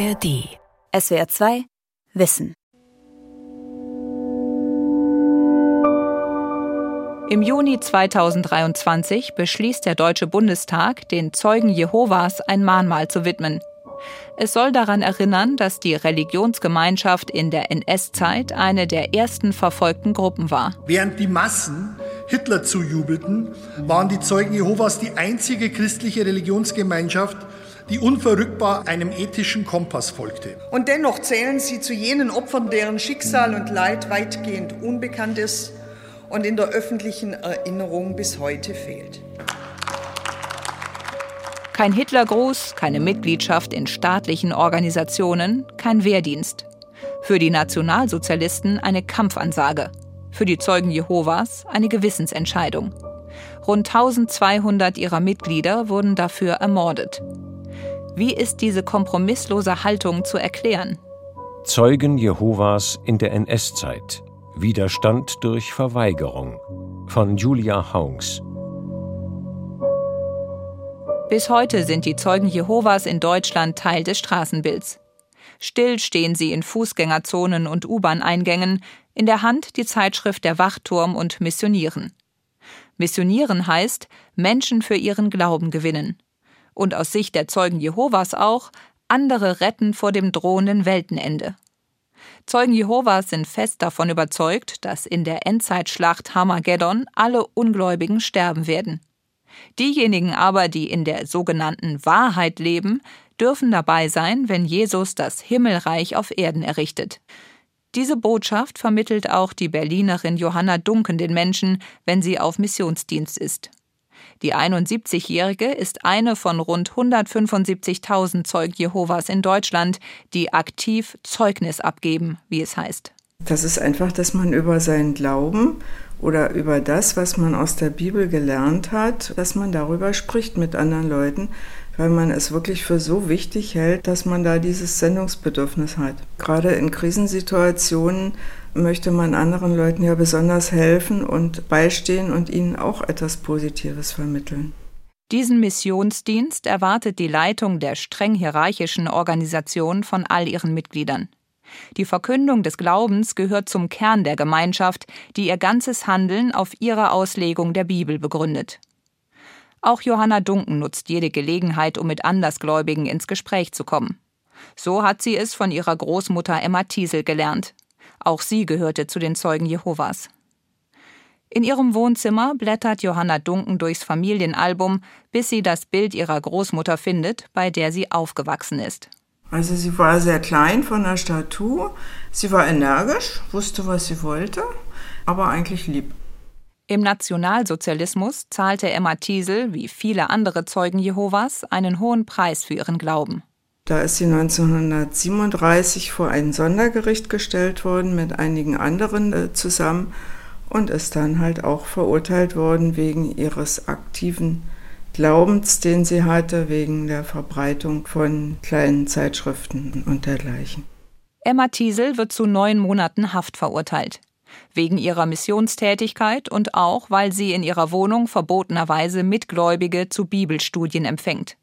ARD. SWR 2 Wissen. Im Juni 2023 beschließt der Deutsche Bundestag, den Zeugen Jehovas ein Mahnmal zu widmen. Es soll daran erinnern, dass die Religionsgemeinschaft in der NS-Zeit eine der ersten verfolgten Gruppen war. Während die Massen Hitler zujubelten, waren die Zeugen Jehovas die einzige christliche Religionsgemeinschaft, die unverrückbar einem ethischen Kompass folgte. Und dennoch zählen sie zu jenen Opfern, deren Schicksal und Leid weitgehend unbekannt ist und in der öffentlichen Erinnerung bis heute fehlt. Kein Hitlergruß, keine Mitgliedschaft in staatlichen Organisationen, kein Wehrdienst. Für die Nationalsozialisten eine Kampfansage. Für die Zeugen Jehovas eine Gewissensentscheidung. Rund 1200 ihrer Mitglieder wurden dafür ermordet. Wie ist diese kompromisslose Haltung zu erklären? Zeugen Jehovas in der NS-Zeit. Widerstand durch Verweigerung von Julia Haungs. Bis heute sind die Zeugen Jehovas in Deutschland Teil des Straßenbilds. Still stehen sie in Fußgängerzonen und U-Bahn-Eingängen, in der Hand die Zeitschrift Der Wachturm und Missionieren. Missionieren heißt Menschen für ihren Glauben gewinnen. Und aus Sicht der Zeugen Jehovas auch andere retten vor dem drohenden Weltenende. Zeugen Jehovas sind fest davon überzeugt, dass in der Endzeitschlacht Harmageddon alle Ungläubigen sterben werden. Diejenigen aber, die in der sogenannten Wahrheit leben, dürfen dabei sein, wenn Jesus das Himmelreich auf Erden errichtet. Diese Botschaft vermittelt auch die Berlinerin Johanna Dunken den Menschen, wenn sie auf Missionsdienst ist. Die 71-Jährige ist eine von rund 175.000 Zeugen Jehovas in Deutschland, die aktiv Zeugnis abgeben, wie es heißt. Das ist einfach, dass man über seinen Glauben oder über das, was man aus der Bibel gelernt hat, dass man darüber spricht mit anderen Leuten, weil man es wirklich für so wichtig hält, dass man da dieses Sendungsbedürfnis hat. Gerade in Krisensituationen möchte man anderen Leuten ja besonders helfen und beistehen und ihnen auch etwas Positives vermitteln. Diesen Missionsdienst erwartet die Leitung der streng hierarchischen Organisation von all ihren Mitgliedern. Die Verkündung des Glaubens gehört zum Kern der Gemeinschaft, die ihr ganzes Handeln auf ihre Auslegung der Bibel begründet. Auch Johanna Dunken nutzt jede Gelegenheit, um mit Andersgläubigen ins Gespräch zu kommen. So hat sie es von ihrer Großmutter Emma Thiesel gelernt. Auch sie gehörte zu den Zeugen Jehovas. In ihrem Wohnzimmer blättert Johanna Dunken durchs Familienalbum, bis sie das Bild ihrer Großmutter findet, bei der sie aufgewachsen ist. Also sie war sehr klein von der Statur, sie war energisch, wusste, was sie wollte, aber eigentlich lieb. Im Nationalsozialismus zahlte Emma Thiesel, wie viele andere Zeugen Jehovas, einen hohen Preis für ihren Glauben. Da ist sie 1937 vor ein Sondergericht gestellt worden mit einigen anderen äh, zusammen und ist dann halt auch verurteilt worden wegen ihres aktiven Glaubens, den sie hatte, wegen der Verbreitung von kleinen Zeitschriften und dergleichen. Emma Thiesel wird zu neun Monaten Haft verurteilt. Wegen ihrer Missionstätigkeit und auch, weil sie in ihrer Wohnung verbotenerweise Mitgläubige zu Bibelstudien empfängt.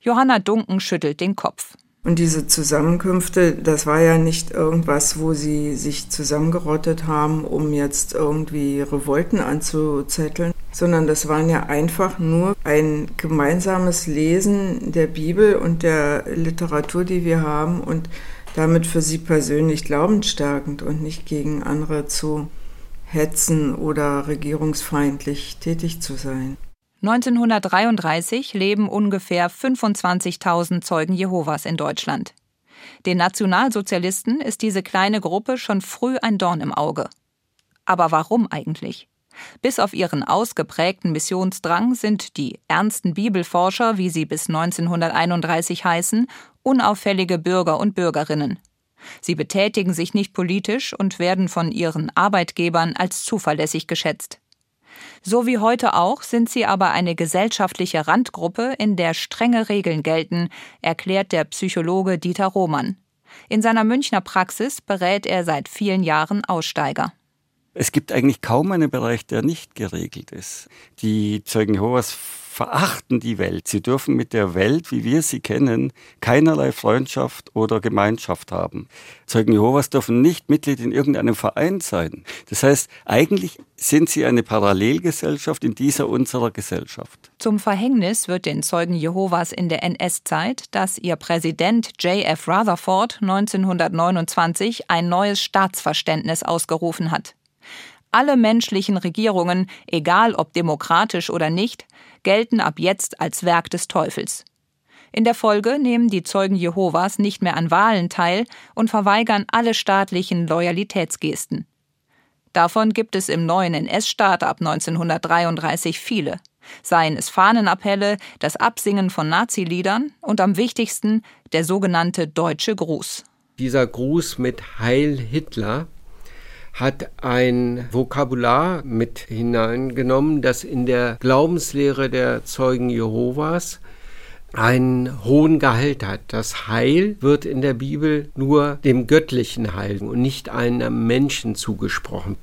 Johanna Dunken schüttelt den Kopf. Und diese Zusammenkünfte, das war ja nicht irgendwas, wo sie sich zusammengerottet haben, um jetzt irgendwie Revolten anzuzetteln, sondern das waren ja einfach nur ein gemeinsames Lesen der Bibel und der Literatur, die wir haben und damit für sie persönlich glaubensstärkend und nicht gegen andere zu hetzen oder regierungsfeindlich tätig zu sein. 1933 leben ungefähr 25.000 Zeugen Jehovas in Deutschland. Den Nationalsozialisten ist diese kleine Gruppe schon früh ein Dorn im Auge. Aber warum eigentlich? Bis auf ihren ausgeprägten Missionsdrang sind die ernsten Bibelforscher, wie sie bis 1931 heißen, unauffällige Bürger und Bürgerinnen. Sie betätigen sich nicht politisch und werden von ihren Arbeitgebern als zuverlässig geschätzt. So wie heute auch sind sie aber eine gesellschaftliche Randgruppe, in der strenge Regeln gelten, erklärt der Psychologe Dieter Roman. In seiner Münchner Praxis berät er seit vielen Jahren Aussteiger. Es gibt eigentlich kaum einen Bereich, der nicht geregelt ist. Die Zeugen Jehovas verachten die Welt. Sie dürfen mit der Welt, wie wir sie kennen, keinerlei Freundschaft oder Gemeinschaft haben. Zeugen Jehovas dürfen nicht Mitglied in irgendeinem Verein sein. Das heißt, eigentlich sind sie eine Parallelgesellschaft in dieser unserer Gesellschaft. Zum Verhängnis wird den Zeugen Jehovas in der NS-Zeit, dass ihr Präsident J.F. Rutherford 1929 ein neues Staatsverständnis ausgerufen hat. Alle menschlichen Regierungen, egal ob demokratisch oder nicht, gelten ab jetzt als Werk des Teufels. In der Folge nehmen die Zeugen Jehovas nicht mehr an Wahlen teil und verweigern alle staatlichen Loyalitätsgesten. Davon gibt es im neuen NS-Staat ab 1933 viele. Seien es Fahnenappelle, das Absingen von Naziliedern und am wichtigsten der sogenannte Deutsche Gruß. Dieser Gruß mit Heil Hitler hat ein Vokabular mit hineingenommen, das in der Glaubenslehre der Zeugen Jehovas einen hohen Gehalt hat. Das Heil wird in der Bibel nur dem göttlichen Heil und nicht einem Menschen zugesprochen.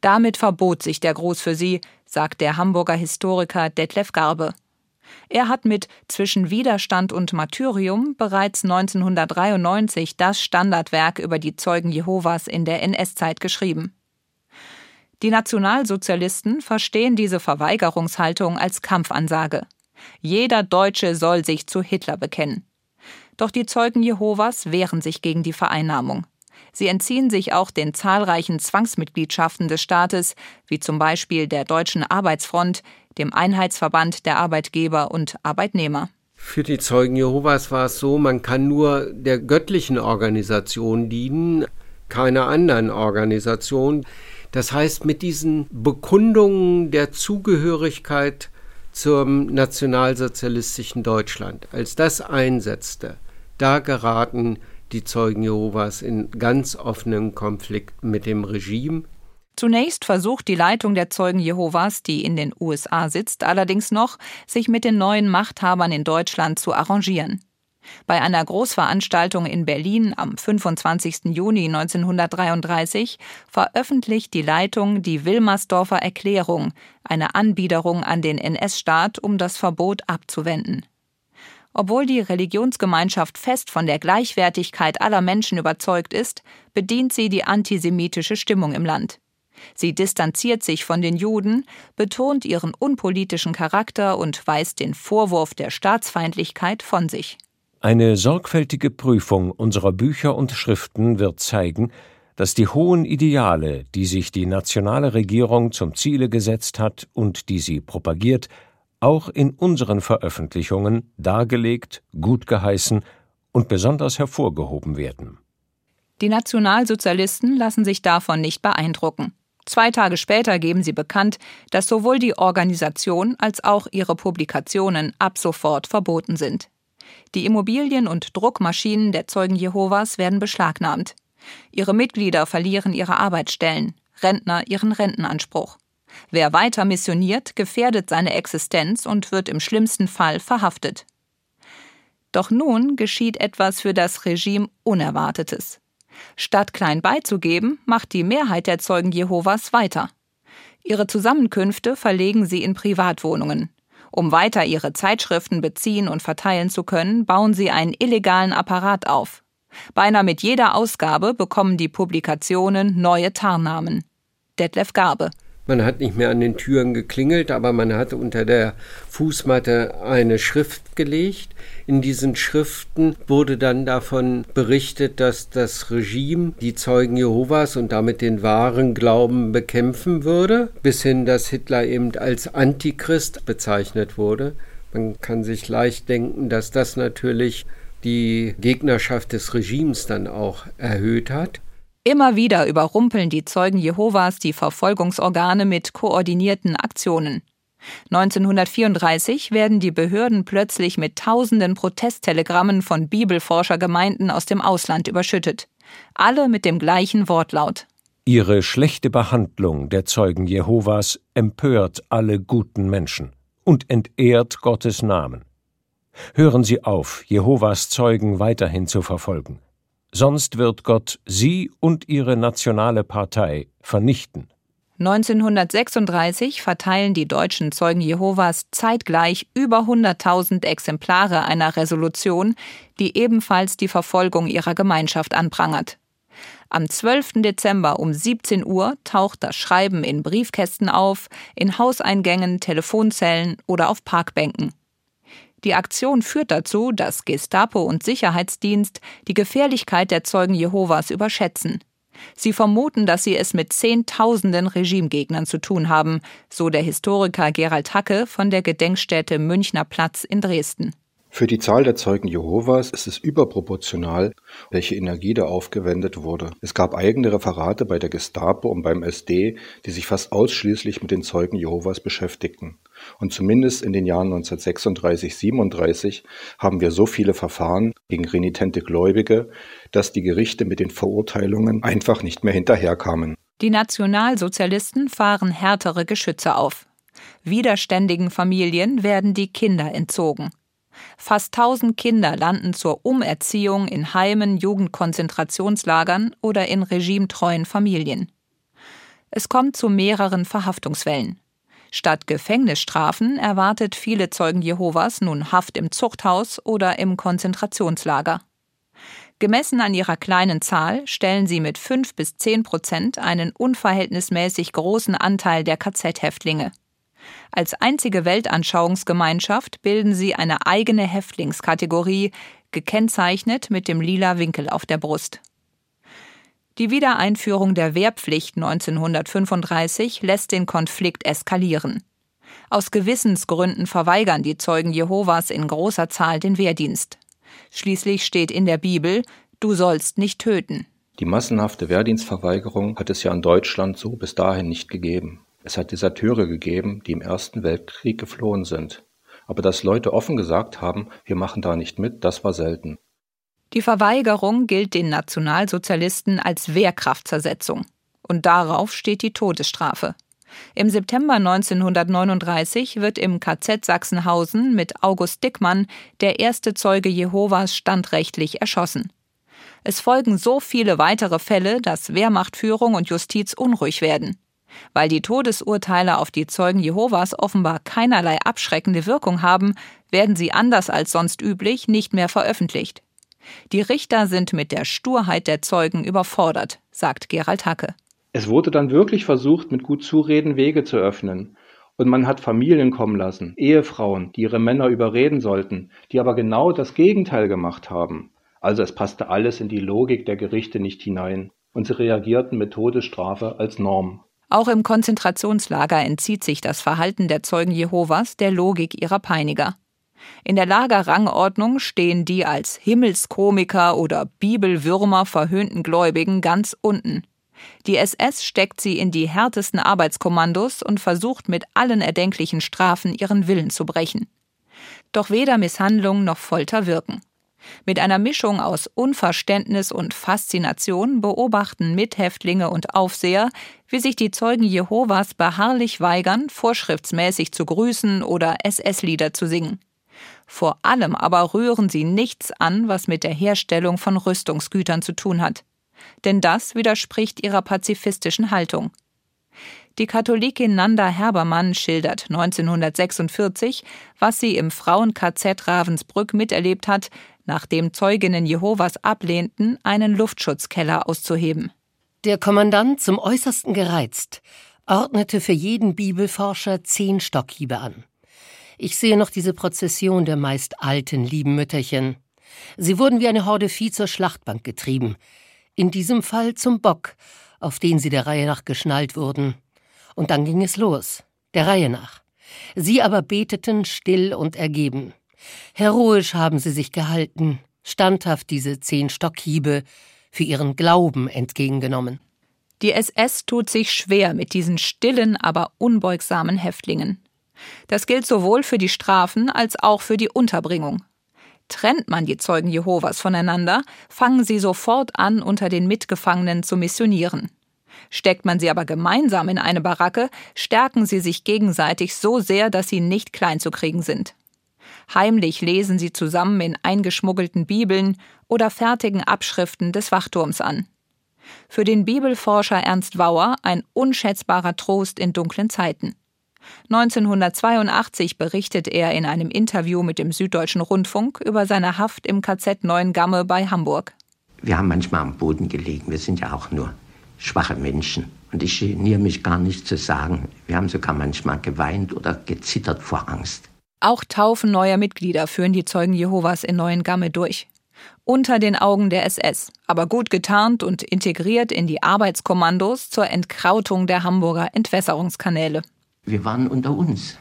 Damit verbot sich der Gruß für sie, sagt der Hamburger Historiker Detlef Garbe. Er hat mit Zwischen Widerstand und Martyrium bereits 1993 das Standardwerk über die Zeugen Jehovas in der NS-Zeit geschrieben. Die Nationalsozialisten verstehen diese Verweigerungshaltung als Kampfansage. Jeder Deutsche soll sich zu Hitler bekennen. Doch die Zeugen Jehovas wehren sich gegen die Vereinnahmung. Sie entziehen sich auch den zahlreichen Zwangsmitgliedschaften des Staates, wie zum Beispiel der Deutschen Arbeitsfront, dem Einheitsverband der Arbeitgeber und Arbeitnehmer. Für die Zeugen Jehovas war es so, man kann nur der göttlichen Organisation dienen, keiner anderen Organisation. Das heißt, mit diesen Bekundungen der Zugehörigkeit zum nationalsozialistischen Deutschland, als das einsetzte, da geraten die Zeugen Jehovas in ganz offenen Konflikt mit dem Regime, Zunächst versucht die Leitung der Zeugen Jehovas, die in den USA sitzt, allerdings noch, sich mit den neuen Machthabern in Deutschland zu arrangieren. Bei einer Großveranstaltung in Berlin am 25. Juni 1933 veröffentlicht die Leitung die Wilmersdorfer Erklärung, eine Anbiederung an den NS-Staat, um das Verbot abzuwenden. Obwohl die Religionsgemeinschaft fest von der Gleichwertigkeit aller Menschen überzeugt ist, bedient sie die antisemitische Stimmung im Land. Sie distanziert sich von den Juden, betont ihren unpolitischen Charakter und weist den Vorwurf der Staatsfeindlichkeit von sich. Eine sorgfältige Prüfung unserer Bücher und Schriften wird zeigen, dass die hohen Ideale, die sich die nationale Regierung zum Ziele gesetzt hat und die sie propagiert, auch in unseren Veröffentlichungen dargelegt, gutgeheißen und besonders hervorgehoben werden. Die Nationalsozialisten lassen sich davon nicht beeindrucken. Zwei Tage später geben sie bekannt, dass sowohl die Organisation als auch ihre Publikationen ab sofort verboten sind. Die Immobilien und Druckmaschinen der Zeugen Jehovas werden beschlagnahmt. Ihre Mitglieder verlieren ihre Arbeitsstellen, Rentner ihren Rentenanspruch. Wer weiter missioniert, gefährdet seine Existenz und wird im schlimmsten Fall verhaftet. Doch nun geschieht etwas für das Regime Unerwartetes. Statt klein beizugeben, macht die Mehrheit der Zeugen Jehovas weiter. Ihre Zusammenkünfte verlegen sie in Privatwohnungen. Um weiter ihre Zeitschriften beziehen und verteilen zu können, bauen sie einen illegalen Apparat auf. Beinahe mit jeder Ausgabe bekommen die Publikationen neue Tarnnamen. Detlef Garbe man hat nicht mehr an den Türen geklingelt, aber man hat unter der Fußmatte eine Schrift gelegt. In diesen Schriften wurde dann davon berichtet, dass das Regime die Zeugen Jehovas und damit den wahren Glauben bekämpfen würde, bis hin, dass Hitler eben als Antichrist bezeichnet wurde. Man kann sich leicht denken, dass das natürlich die Gegnerschaft des Regimes dann auch erhöht hat. Immer wieder überrumpeln die Zeugen Jehovas die Verfolgungsorgane mit koordinierten Aktionen. 1934 werden die Behörden plötzlich mit tausenden Protesttelegrammen von Bibelforschergemeinden aus dem Ausland überschüttet. Alle mit dem gleichen Wortlaut. Ihre schlechte Behandlung der Zeugen Jehovas empört alle guten Menschen und entehrt Gottes Namen. Hören Sie auf, Jehovas Zeugen weiterhin zu verfolgen sonst wird Gott sie und ihre nationale Partei vernichten. 1936 verteilen die deutschen Zeugen Jehovas zeitgleich über 100.000 Exemplare einer Resolution, die ebenfalls die Verfolgung ihrer Gemeinschaft anprangert. Am 12. Dezember um 17 Uhr taucht das Schreiben in Briefkästen auf, in Hauseingängen, Telefonzellen oder auf Parkbänken. Die Aktion führt dazu, dass Gestapo und Sicherheitsdienst die Gefährlichkeit der Zeugen Jehovas überschätzen. Sie vermuten, dass sie es mit Zehntausenden Regimegegnern zu tun haben, so der Historiker Gerald Hacke von der Gedenkstätte Münchner Platz in Dresden. Für die Zahl der Zeugen Jehovas ist es überproportional, welche Energie da aufgewendet wurde. Es gab eigene Referate bei der Gestapo und beim SD, die sich fast ausschließlich mit den Zeugen Jehovas beschäftigten. Und zumindest in den Jahren 1936, 37 haben wir so viele Verfahren gegen renitente Gläubige, dass die Gerichte mit den Verurteilungen einfach nicht mehr hinterherkamen. Die Nationalsozialisten fahren härtere Geschütze auf. Widerständigen Familien werden die Kinder entzogen. Fast tausend Kinder landen zur Umerziehung in Heimen, Jugendkonzentrationslagern oder in regimetreuen Familien. Es kommt zu mehreren Verhaftungswellen. Statt Gefängnisstrafen erwartet viele Zeugen Jehovas nun Haft im Zuchthaus oder im Konzentrationslager. Gemessen an ihrer kleinen Zahl stellen sie mit fünf bis zehn Prozent einen unverhältnismäßig großen Anteil der KZ-Häftlinge. Als einzige Weltanschauungsgemeinschaft bilden sie eine eigene Häftlingskategorie, gekennzeichnet mit dem lila Winkel auf der Brust. Die Wiedereinführung der Wehrpflicht 1935 lässt den Konflikt eskalieren. Aus Gewissensgründen verweigern die Zeugen Jehovas in großer Zahl den Wehrdienst. Schließlich steht in der Bibel, du sollst nicht töten. Die massenhafte Wehrdienstverweigerung hat es ja in Deutschland so bis dahin nicht gegeben. Es hat Deserteure gegeben, die im Ersten Weltkrieg geflohen sind. Aber dass Leute offen gesagt haben, wir machen da nicht mit, das war selten. Die Verweigerung gilt den Nationalsozialisten als Wehrkraftzersetzung. Und darauf steht die Todesstrafe. Im September 1939 wird im KZ Sachsenhausen mit August Dickmann der erste Zeuge Jehovas standrechtlich erschossen. Es folgen so viele weitere Fälle, dass Wehrmachtführung und Justiz unruhig werden. Weil die Todesurteile auf die Zeugen Jehovas offenbar keinerlei abschreckende Wirkung haben, werden sie anders als sonst üblich nicht mehr veröffentlicht. Die Richter sind mit der Sturheit der Zeugen überfordert, sagt Gerald Hacke. Es wurde dann wirklich versucht, mit gut Zureden Wege zu öffnen. Und man hat Familien kommen lassen, Ehefrauen, die ihre Männer überreden sollten, die aber genau das Gegenteil gemacht haben. Also es passte alles in die Logik der Gerichte nicht hinein. Und sie reagierten mit Todesstrafe als Norm. Auch im Konzentrationslager entzieht sich das Verhalten der Zeugen Jehovas der Logik ihrer Peiniger. In der Lagerrangordnung stehen die als Himmelskomiker oder Bibelwürmer verhöhnten Gläubigen ganz unten. Die SS steckt sie in die härtesten Arbeitskommandos und versucht mit allen erdenklichen Strafen ihren Willen zu brechen. Doch weder Misshandlung noch Folter wirken. Mit einer Mischung aus Unverständnis und Faszination beobachten Mithäftlinge und Aufseher, wie sich die Zeugen Jehovas beharrlich weigern, vorschriftsmäßig zu grüßen oder SS-Lieder zu singen. Vor allem aber rühren sie nichts an, was mit der Herstellung von Rüstungsgütern zu tun hat. Denn das widerspricht ihrer pazifistischen Haltung. Die Katholikin Nanda Herbermann schildert 1946, was sie im Frauen-KZ Ravensbrück miterlebt hat, nachdem Zeuginnen Jehovas ablehnten, einen Luftschutzkeller auszuheben. Der Kommandant, zum äußersten gereizt, ordnete für jeden Bibelforscher zehn Stockhiebe an. Ich sehe noch diese Prozession der meist alten, lieben Mütterchen. Sie wurden wie eine Horde Vieh zur Schlachtbank getrieben. In diesem Fall zum Bock, auf den sie der Reihe nach geschnallt wurden. Und dann ging es los, der Reihe nach. Sie aber beteten still und ergeben. Heroisch haben sie sich gehalten, standhaft diese zehn Stockhiebe für ihren Glauben entgegengenommen. Die SS tut sich schwer mit diesen stillen, aber unbeugsamen Häftlingen. Das gilt sowohl für die Strafen als auch für die Unterbringung. Trennt man die Zeugen Jehovas voneinander, fangen sie sofort an, unter den Mitgefangenen zu missionieren. Steckt man sie aber gemeinsam in eine Baracke, stärken sie sich gegenseitig so sehr, dass sie nicht klein zu kriegen sind. Heimlich lesen sie zusammen in eingeschmuggelten Bibeln oder fertigen Abschriften des Wachturms an. Für den Bibelforscher Ernst Wauer ein unschätzbarer Trost in dunklen Zeiten. 1982 berichtet er in einem Interview mit dem Süddeutschen Rundfunk über seine Haft im KZ Neuengamme bei Hamburg. Wir haben manchmal am Boden gelegen. Wir sind ja auch nur schwache Menschen. Und ich geniere mich gar nicht zu sagen, wir haben sogar manchmal geweint oder gezittert vor Angst. Auch Taufen neuer Mitglieder führen die Zeugen Jehovas in Neuengamme durch. Unter den Augen der SS, aber gut getarnt und integriert in die Arbeitskommandos zur Entkrautung der Hamburger Entwässerungskanäle. Wir waren unter uns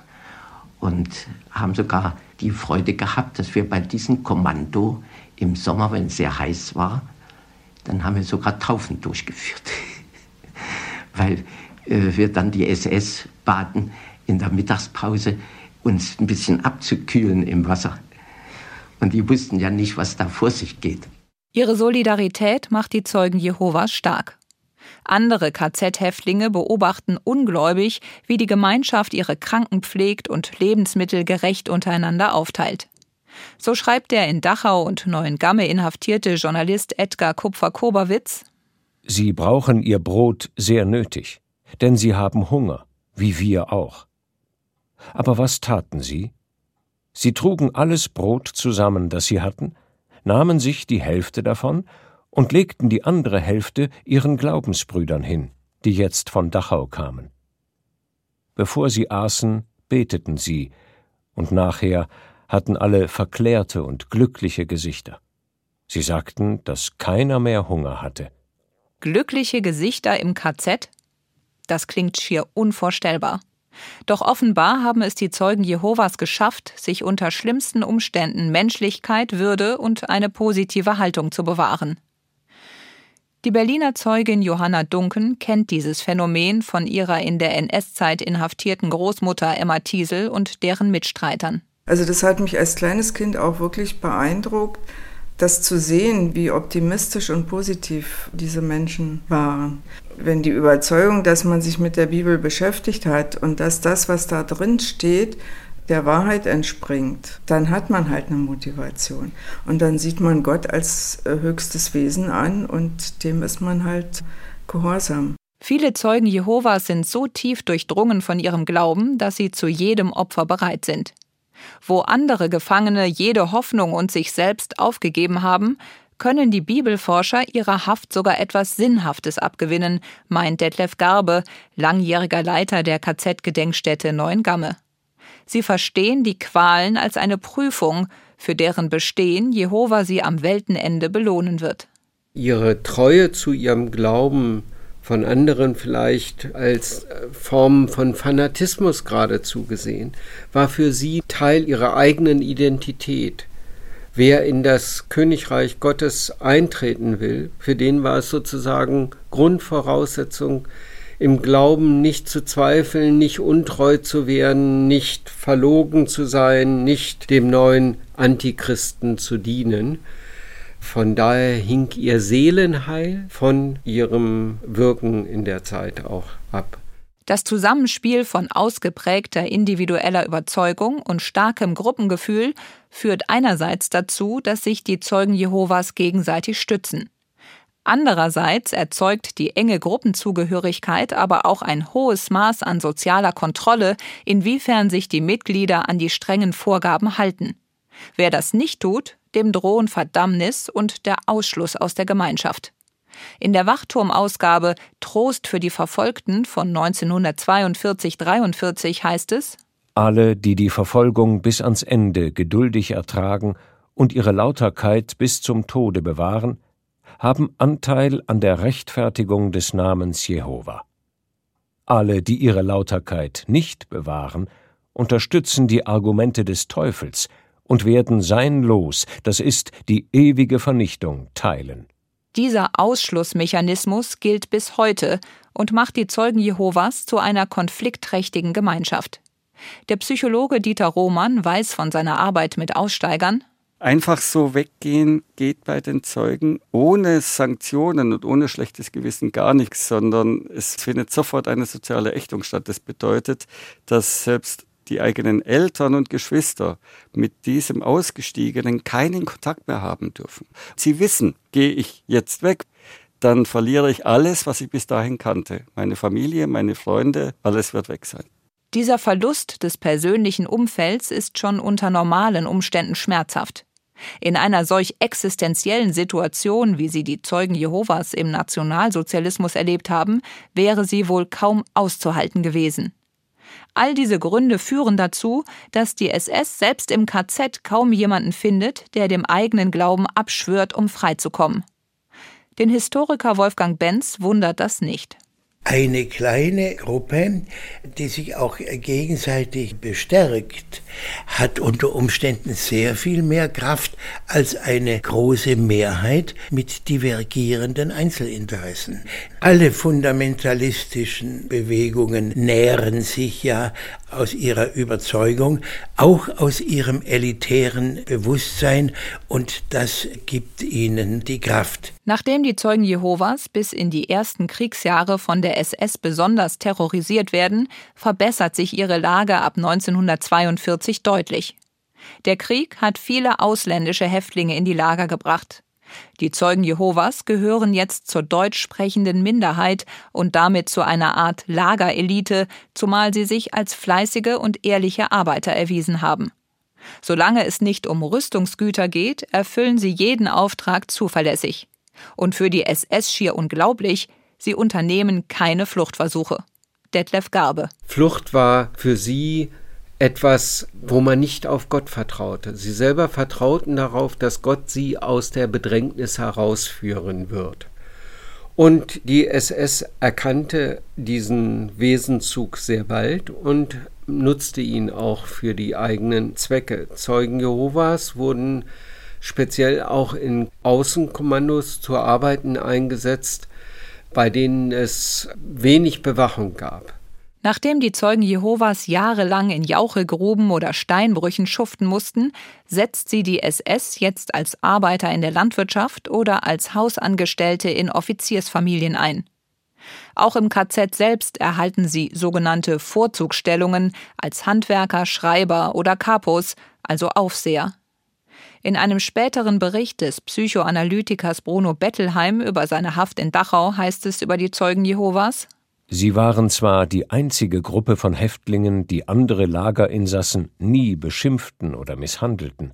und haben sogar die Freude gehabt, dass wir bei diesem Kommando im Sommer, wenn es sehr heiß war, dann haben wir sogar Taufen durchgeführt. Weil äh, wir dann die SS baten, in der Mittagspause uns ein bisschen abzukühlen im Wasser. Und die wussten ja nicht, was da vor sich geht. Ihre Solidarität macht die Zeugen Jehovas stark. Andere KZ-Häftlinge beobachten ungläubig, wie die Gemeinschaft ihre Kranken pflegt und Lebensmittel gerecht untereinander aufteilt. So schreibt der in Dachau und Neuengamme inhaftierte Journalist Edgar Kupfer-Koberwitz: Sie brauchen ihr Brot sehr nötig, denn sie haben Hunger, wie wir auch. Aber was taten sie? Sie trugen alles Brot zusammen, das sie hatten, nahmen sich die Hälfte davon und legten die andere Hälfte ihren Glaubensbrüdern hin, die jetzt von Dachau kamen. Bevor sie aßen, beteten sie, und nachher hatten alle verklärte und glückliche Gesichter. Sie sagten, dass keiner mehr Hunger hatte. Glückliche Gesichter im KZ? Das klingt schier unvorstellbar. Doch offenbar haben es die Zeugen Jehovas geschafft, sich unter schlimmsten Umständen Menschlichkeit, Würde und eine positive Haltung zu bewahren. Die Berliner Zeugin Johanna Dunken kennt dieses Phänomen von ihrer in der NS-Zeit inhaftierten Großmutter Emma Thiesel und deren Mitstreitern. Also das hat mich als kleines Kind auch wirklich beeindruckt, das zu sehen, wie optimistisch und positiv diese Menschen waren. Wenn die Überzeugung, dass man sich mit der Bibel beschäftigt hat und dass das, was da drin steht, der Wahrheit entspringt, dann hat man halt eine Motivation. Und dann sieht man Gott als äh, höchstes Wesen an und dem ist man halt gehorsam. Viele Zeugen Jehovas sind so tief durchdrungen von ihrem Glauben, dass sie zu jedem Opfer bereit sind. Wo andere Gefangene jede Hoffnung und sich selbst aufgegeben haben, können die Bibelforscher ihrer Haft sogar etwas Sinnhaftes abgewinnen, meint Detlef Garbe, langjähriger Leiter der KZ-Gedenkstätte Neuengamme. Sie verstehen die Qualen als eine Prüfung, für deren Bestehen Jehova sie am Weltenende belohnen wird. Ihre Treue zu ihrem Glauben von anderen vielleicht als äh, Form von Fanatismus geradezu gesehen, war für sie Teil ihrer eigenen Identität. Wer in das Königreich Gottes eintreten will, für den war es sozusagen Grundvoraussetzung, im Glauben nicht zu zweifeln, nicht untreu zu werden, nicht verlogen zu sein, nicht dem neuen Antichristen zu dienen. Von daher hing ihr Seelenheil von ihrem Wirken in der Zeit auch ab. Das Zusammenspiel von ausgeprägter individueller Überzeugung und starkem Gruppengefühl führt einerseits dazu, dass sich die Zeugen Jehovas gegenseitig stützen. Andererseits erzeugt die enge Gruppenzugehörigkeit aber auch ein hohes Maß an sozialer Kontrolle, inwiefern sich die Mitglieder an die strengen Vorgaben halten. Wer das nicht tut, dem drohen Verdammnis und der Ausschluss aus der Gemeinschaft. In der Wachturmausgabe Trost für die Verfolgten von 1942-43 heißt es: Alle, die die Verfolgung bis ans Ende geduldig ertragen und ihre Lauterkeit bis zum Tode bewahren, haben Anteil an der Rechtfertigung des Namens Jehova. Alle, die ihre Lauterkeit nicht bewahren, unterstützen die Argumente des Teufels und werden sein Los, das ist die ewige Vernichtung, teilen. Dieser Ausschlussmechanismus gilt bis heute und macht die Zeugen Jehovas zu einer konfliktträchtigen Gemeinschaft. Der Psychologe Dieter Roman weiß von seiner Arbeit mit Aussteigern, Einfach so weggehen geht bei den Zeugen ohne Sanktionen und ohne schlechtes Gewissen gar nichts, sondern es findet sofort eine soziale Ächtung statt. Das bedeutet, dass selbst die eigenen Eltern und Geschwister mit diesem Ausgestiegenen keinen Kontakt mehr haben dürfen. Sie wissen, gehe ich jetzt weg, dann verliere ich alles, was ich bis dahin kannte. Meine Familie, meine Freunde, alles wird weg sein. Dieser Verlust des persönlichen Umfelds ist schon unter normalen Umständen schmerzhaft. In einer solch existenziellen Situation, wie sie die Zeugen Jehovas im Nationalsozialismus erlebt haben, wäre sie wohl kaum auszuhalten gewesen. All diese Gründe führen dazu, dass die SS selbst im KZ kaum jemanden findet, der dem eigenen Glauben abschwört, um freizukommen. Den Historiker Wolfgang Benz wundert das nicht eine kleine Gruppe, die sich auch gegenseitig bestärkt, hat unter Umständen sehr viel mehr Kraft als eine große Mehrheit mit divergierenden Einzelinteressen. Alle fundamentalistischen Bewegungen nähren sich ja aus ihrer Überzeugung, auch aus ihrem elitären Bewusstsein und das gibt ihnen die Kraft. Nachdem die Zeugen Jehovas bis in die ersten Kriegsjahre von der SS besonders terrorisiert werden, verbessert sich ihre Lage ab 1942 deutlich. Der Krieg hat viele ausländische Häftlinge in die Lager gebracht. Die Zeugen Jehovas gehören jetzt zur deutsch sprechenden Minderheit und damit zu einer Art Lagerelite, zumal sie sich als fleißige und ehrliche Arbeiter erwiesen haben. Solange es nicht um Rüstungsgüter geht, erfüllen sie jeden Auftrag zuverlässig. Und für die SS schier unglaublich, sie unternehmen keine Fluchtversuche. Detlef Garbe. Flucht war für sie etwas, wo man nicht auf Gott vertraute. Sie selber vertrauten darauf, dass Gott sie aus der Bedrängnis herausführen wird. Und die SS erkannte diesen Wesenzug sehr bald und nutzte ihn auch für die eigenen Zwecke. Zeugen Jehovas wurden speziell auch in Außenkommandos zu Arbeiten eingesetzt, bei denen es wenig Bewachung gab. Nachdem die Zeugen Jehovas jahrelang in Jauchegruben oder Steinbrüchen schuften mussten, setzt sie die SS jetzt als Arbeiter in der Landwirtschaft oder als Hausangestellte in Offiziersfamilien ein. Auch im KZ selbst erhalten sie sogenannte Vorzugsstellungen als Handwerker, Schreiber oder Kapos, also Aufseher. In einem späteren Bericht des Psychoanalytikers Bruno Bettelheim über seine Haft in Dachau heißt es über die Zeugen Jehovas Sie waren zwar die einzige Gruppe von Häftlingen, die andere Lagerinsassen nie beschimpften oder misshandelten.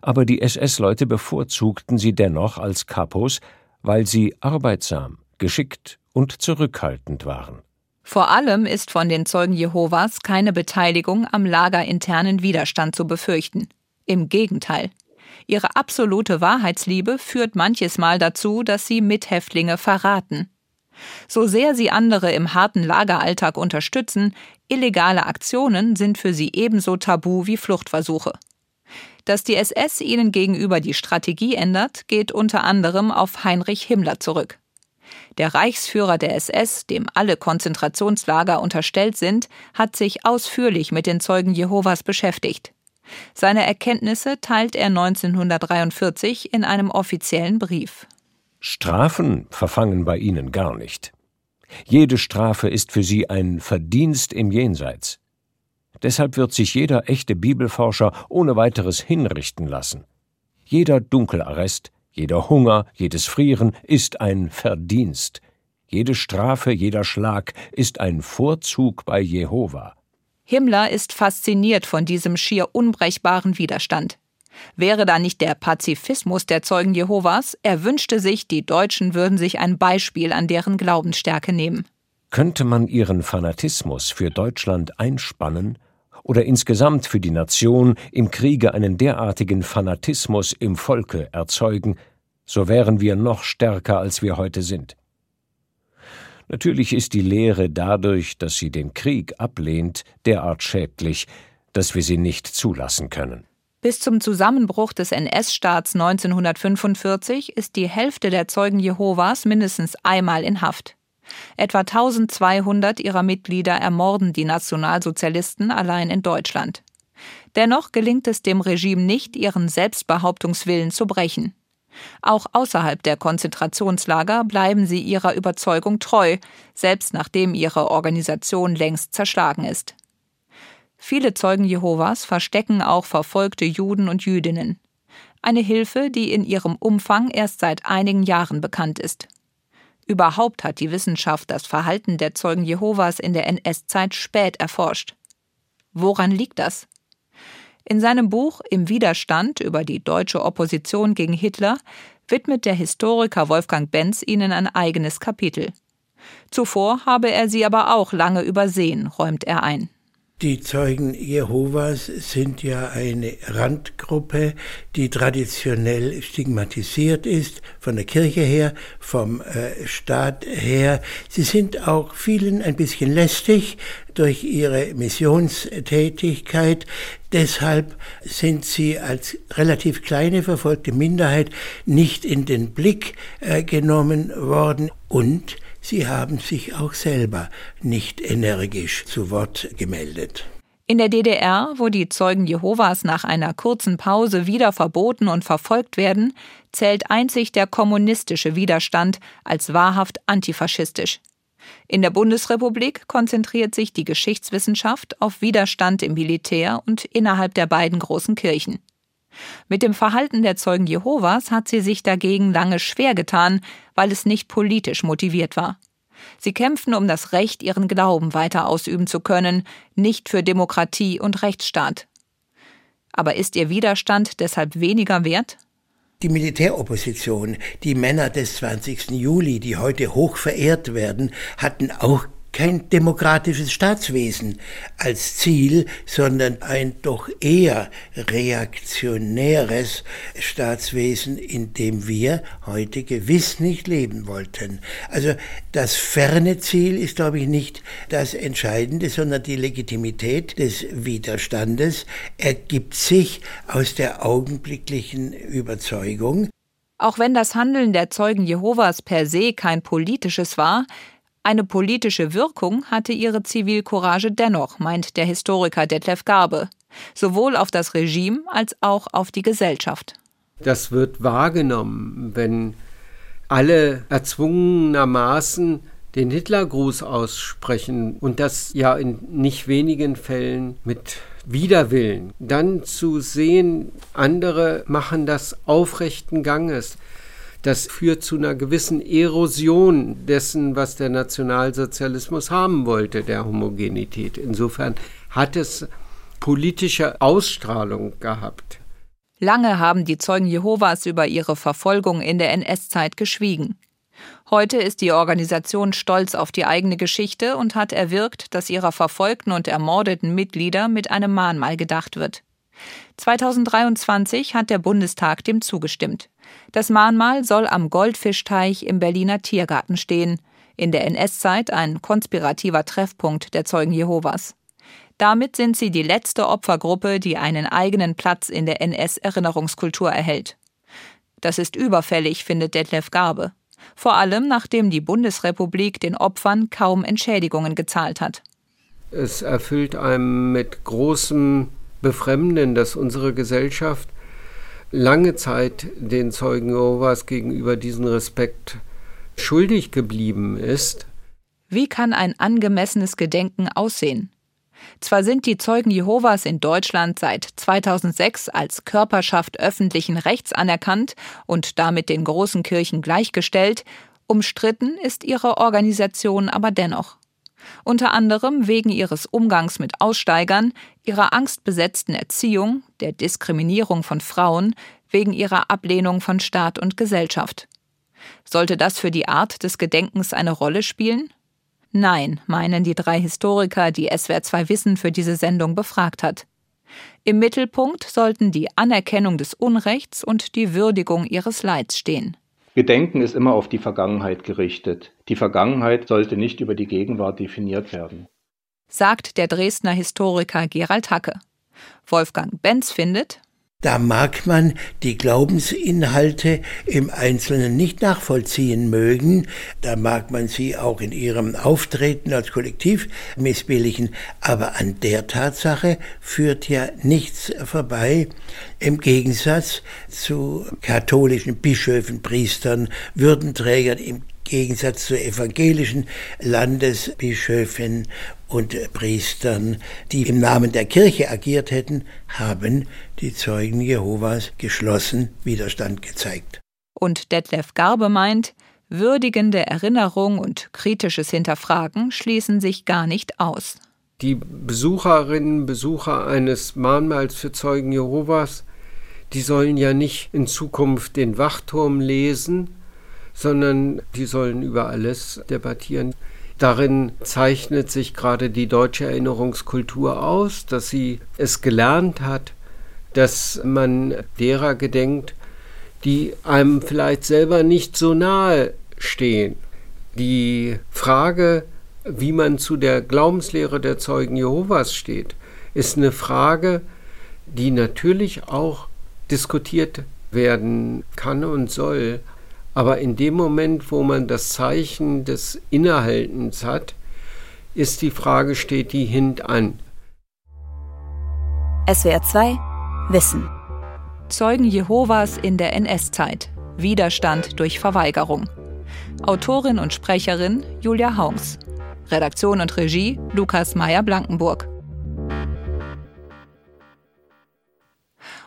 Aber die SS-Leute bevorzugten sie dennoch als Kapos, weil sie arbeitsam, geschickt und zurückhaltend waren. Vor allem ist von den Zeugen Jehovas keine Beteiligung am lagerinternen Widerstand zu befürchten. Im Gegenteil. Ihre absolute Wahrheitsliebe führt manches Mal dazu, dass sie Mithäftlinge verraten. So sehr sie andere im harten Lageralltag unterstützen, illegale Aktionen sind für sie ebenso tabu wie Fluchtversuche. Dass die SS ihnen gegenüber die Strategie ändert, geht unter anderem auf Heinrich Himmler zurück. Der Reichsführer der SS, dem alle Konzentrationslager unterstellt sind, hat sich ausführlich mit den Zeugen Jehovas beschäftigt. Seine Erkenntnisse teilt er 1943 in einem offiziellen Brief. Strafen verfangen bei ihnen gar nicht. Jede Strafe ist für sie ein Verdienst im Jenseits. Deshalb wird sich jeder echte Bibelforscher ohne weiteres hinrichten lassen. Jeder Dunkelarrest, jeder Hunger, jedes Frieren ist ein Verdienst. Jede Strafe, jeder Schlag ist ein Vorzug bei Jehova. Himmler ist fasziniert von diesem schier unbrechbaren Widerstand. Wäre da nicht der Pazifismus der Zeugen Jehovas, er wünschte sich, die Deutschen würden sich ein Beispiel an deren Glaubensstärke nehmen. Könnte man ihren Fanatismus für Deutschland einspannen oder insgesamt für die Nation im Kriege einen derartigen Fanatismus im Volke erzeugen, so wären wir noch stärker, als wir heute sind. Natürlich ist die Lehre dadurch, dass sie den Krieg ablehnt, derart schädlich, dass wir sie nicht zulassen können. Bis zum Zusammenbruch des NS-Staats 1945 ist die Hälfte der Zeugen Jehovas mindestens einmal in Haft. Etwa 1200 ihrer Mitglieder ermorden die Nationalsozialisten allein in Deutschland. Dennoch gelingt es dem Regime nicht, ihren Selbstbehauptungswillen zu brechen. Auch außerhalb der Konzentrationslager bleiben sie ihrer Überzeugung treu, selbst nachdem ihre Organisation längst zerschlagen ist. Viele Zeugen Jehovas verstecken auch verfolgte Juden und Jüdinnen. Eine Hilfe, die in ihrem Umfang erst seit einigen Jahren bekannt ist. Überhaupt hat die Wissenschaft das Verhalten der Zeugen Jehovas in der NS-Zeit spät erforscht. Woran liegt das? In seinem Buch Im Widerstand über die deutsche Opposition gegen Hitler widmet der Historiker Wolfgang Benz ihnen ein eigenes Kapitel. Zuvor habe er sie aber auch lange übersehen, räumt er ein. Die Zeugen Jehovas sind ja eine Randgruppe, die traditionell stigmatisiert ist, von der Kirche her, vom äh, Staat her. Sie sind auch vielen ein bisschen lästig durch ihre Missionstätigkeit. Deshalb sind sie als relativ kleine verfolgte Minderheit nicht in den Blick äh, genommen worden und Sie haben sich auch selber nicht energisch zu Wort gemeldet. In der DDR, wo die Zeugen Jehovas nach einer kurzen Pause wieder verboten und verfolgt werden, zählt einzig der kommunistische Widerstand als wahrhaft antifaschistisch. In der Bundesrepublik konzentriert sich die Geschichtswissenschaft auf Widerstand im Militär und innerhalb der beiden großen Kirchen. Mit dem Verhalten der Zeugen Jehovas hat sie sich dagegen lange schwer getan, weil es nicht politisch motiviert war. Sie kämpfen um das Recht, ihren Glauben weiter ausüben zu können, nicht für Demokratie und Rechtsstaat. Aber ist ihr Widerstand deshalb weniger wert? Die Militäropposition, die Männer des 20. Juli, die heute hoch verehrt werden, hatten auch kein demokratisches Staatswesen als Ziel, sondern ein doch eher reaktionäres Staatswesen, in dem wir heute gewiss nicht leben wollten. Also das ferne Ziel ist, glaube ich, nicht das Entscheidende, sondern die Legitimität des Widerstandes ergibt sich aus der augenblicklichen Überzeugung, auch wenn das Handeln der Zeugen Jehovas per se kein politisches war, eine politische Wirkung hatte ihre Zivilcourage dennoch, meint der Historiker Detlef Garbe, sowohl auf das Regime als auch auf die Gesellschaft. Das wird wahrgenommen, wenn alle erzwungenermaßen den Hitlergruß aussprechen und das ja in nicht wenigen Fällen mit Widerwillen. Dann zu sehen, andere machen das aufrechten Ganges. Das führt zu einer gewissen Erosion dessen, was der Nationalsozialismus haben wollte, der Homogenität. Insofern hat es politische Ausstrahlung gehabt. Lange haben die Zeugen Jehovas über ihre Verfolgung in der NS-Zeit geschwiegen. Heute ist die Organisation stolz auf die eigene Geschichte und hat erwirkt, dass ihrer verfolgten und ermordeten Mitglieder mit einem Mahnmal gedacht wird. 2023 hat der Bundestag dem zugestimmt. Das Mahnmal soll am Goldfischteich im Berliner Tiergarten stehen, in der NS-Zeit ein konspirativer Treffpunkt der Zeugen Jehovas. Damit sind sie die letzte Opfergruppe, die einen eigenen Platz in der NS-Erinnerungskultur erhält. Das ist überfällig, findet Detlef Garbe. Vor allem, nachdem die Bundesrepublik den Opfern kaum Entschädigungen gezahlt hat. Es erfüllt einem mit großem Befremden, dass unsere Gesellschaft lange Zeit den Zeugen Jehovas gegenüber diesen Respekt schuldig geblieben ist. Wie kann ein angemessenes Gedenken aussehen? Zwar sind die Zeugen Jehovas in Deutschland seit 2006 als Körperschaft öffentlichen Rechts anerkannt und damit den großen Kirchen gleichgestellt, umstritten ist ihre Organisation aber dennoch unter anderem wegen ihres Umgangs mit Aussteigern, ihrer angstbesetzten Erziehung, der Diskriminierung von Frauen, wegen ihrer Ablehnung von Staat und Gesellschaft. Sollte das für die Art des Gedenkens eine Rolle spielen? Nein, meinen die drei Historiker, die SWR2 Wissen für diese Sendung befragt hat. Im Mittelpunkt sollten die Anerkennung des Unrechts und die Würdigung ihres Leids stehen. Gedenken ist immer auf die Vergangenheit gerichtet. Die Vergangenheit sollte nicht über die Gegenwart definiert werden. Sagt der Dresdner Historiker Gerald Hacke. Wolfgang Benz findet, da mag man die Glaubensinhalte im Einzelnen nicht nachvollziehen mögen, da mag man sie auch in ihrem Auftreten als Kollektiv missbilligen, aber an der Tatsache führt ja nichts vorbei, im Gegensatz zu katholischen Bischöfen, Priestern, Würdenträgern, im Gegensatz zu evangelischen Landesbischöfen und Priestern, die im Namen der Kirche agiert hätten, haben die Zeugen Jehovas geschlossen Widerstand gezeigt. Und Detlef Garbe meint, Würdigende Erinnerung und kritisches Hinterfragen schließen sich gar nicht aus. Die Besucherinnen und Besucher eines Mahnmals für Zeugen Jehovas, die sollen ja nicht in Zukunft den Wachturm lesen, sondern die sollen über alles debattieren. Darin zeichnet sich gerade die deutsche Erinnerungskultur aus, dass sie es gelernt hat, dass man derer gedenkt, die einem vielleicht selber nicht so nahe stehen. Die Frage, wie man zu der Glaubenslehre der Zeugen Jehovas steht, ist eine Frage, die natürlich auch diskutiert werden kann und soll. Aber in dem Moment, wo man das Zeichen des Innehaltens hat, ist die Frage, steht die hintan. SWR 2 Wissen. Zeugen Jehovas in der NS-Zeit. Widerstand durch Verweigerung. Autorin und Sprecherin Julia Haums. Redaktion und Regie Lukas Meyer-Blankenburg.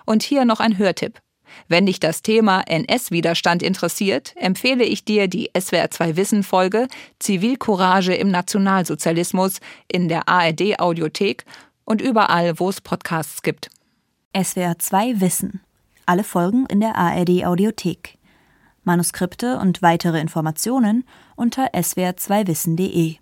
Und hier noch ein Hörtipp. Wenn dich das Thema NS-Widerstand interessiert, empfehle ich dir die SWR2 Wissen-Folge Zivilcourage im Nationalsozialismus in der ARD-Audiothek und überall, wo es Podcasts gibt. SWR2 Wissen. Alle Folgen in der ARD-Audiothek. Manuskripte und weitere Informationen unter swr2wissen.de.